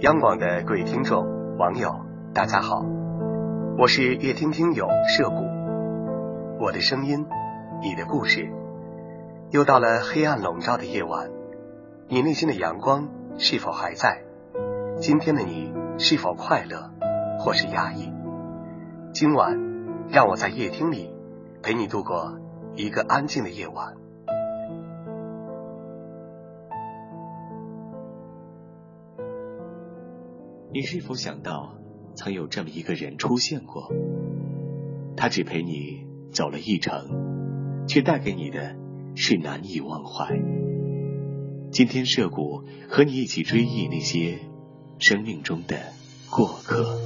央广的各位听众、网友，大家好，我是乐听听友涉谷，我的声音，你的故事，又到了黑暗笼罩的夜晚，你内心的阳光是否还在？今天的你是否快乐，或是压抑？今晚，让我在夜听里陪你度过一个安静的夜晚。你是否想到，曾有这么一个人出现过？他只陪你走了一程，却带给你的是难以忘怀。今天涉谷和你一起追忆那些生命中的过客。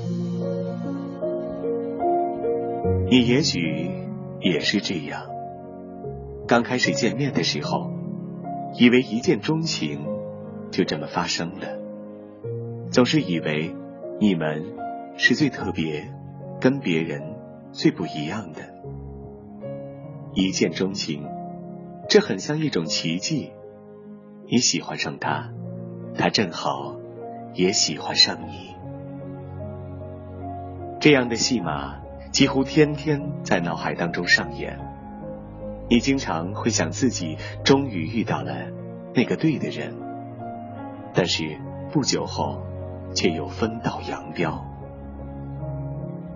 你也许也是这样，刚开始见面的时候，以为一见钟情，就这么发生了。总是以为你们是最特别、跟别人最不一样的，一见钟情，这很像一种奇迹。你喜欢上他，他正好也喜欢上你，这样的戏码几乎天天在脑海当中上演。你经常会想自己终于遇到了那个对的人，但是不久后。却又分道扬镳。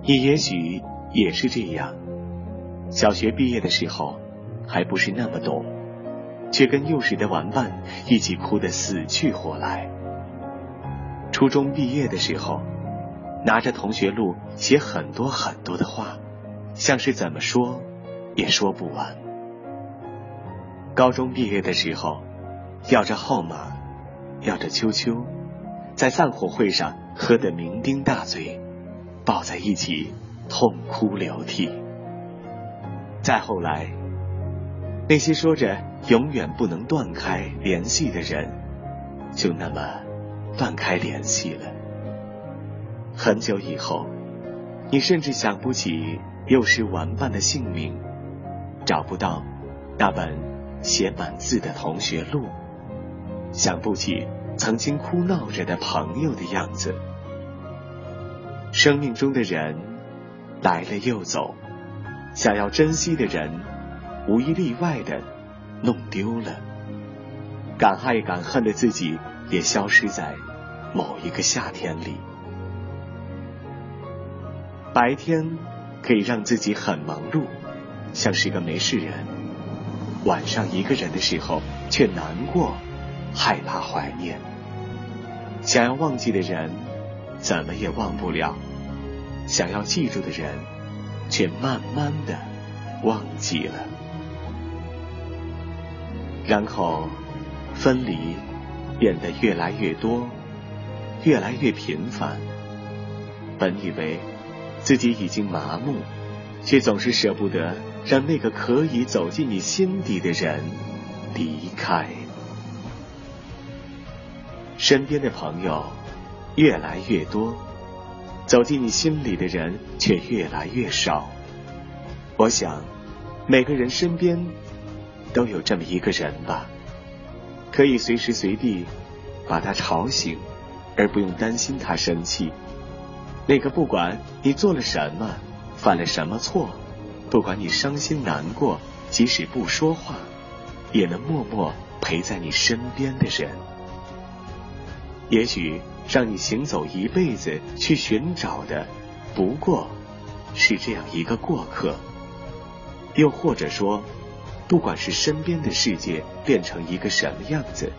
你也许也是这样。小学毕业的时候还不是那么懂，却跟幼时的玩伴一起哭得死去活来。初中毕业的时候，拿着同学录写很多很多的话，像是怎么说也说不完。高中毕业的时候，要着号码，要着秋秋。在散伙会上喝得酩酊大醉，抱在一起痛哭流涕。再后来，那些说着永远不能断开联系的人，就那么断开联系了。很久以后，你甚至想不起幼时玩伴的姓名，找不到那本写满字的同学录，想不起。曾经哭闹着的朋友的样子，生命中的人来了又走，想要珍惜的人无一例外的弄丢了，敢爱敢恨的自己也消失在某一个夏天里。白天可以让自己很忙碌，像是个没事人；晚上一个人的时候，却难过。害怕怀念，想要忘记的人，怎么也忘不了；想要记住的人，却慢慢的忘记了。然后，分离变得越来越多，越来越频繁。本以为自己已经麻木，却总是舍不得让那个可以走进你心底的人离开。身边的朋友越来越多，走进你心里的人却越来越少。我想，每个人身边都有这么一个人吧，可以随时随地把他吵醒，而不用担心他生气。那个不管你做了什么，犯了什么错，不管你伤心难过，即使不说话，也能默默陪在你身边的人。也许让你行走一辈子去寻找的，不过是这样一个过客。又或者说，不管是身边的世界变成一个什么样子，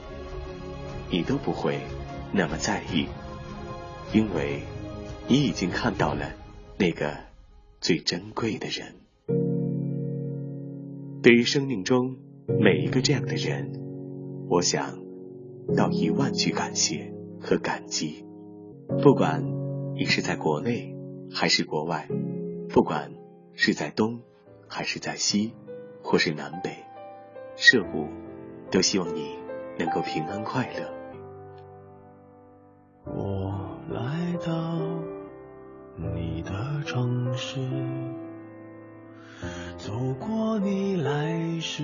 你都不会那么在意，因为你已经看到了那个最珍贵的人。对于生命中每一个这样的人，我想到一万句感谢。和感激，不管你是在国内还是国外，不管是在东还是在西，或是南北，涉谷都希望你能够平安快乐。我来到你的城市，走过你来时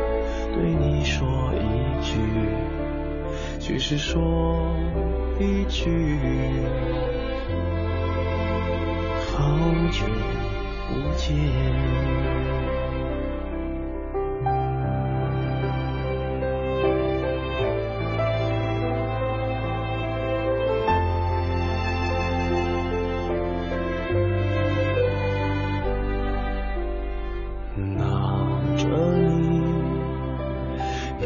对你说一句，只是说一句，好久。不见。拿着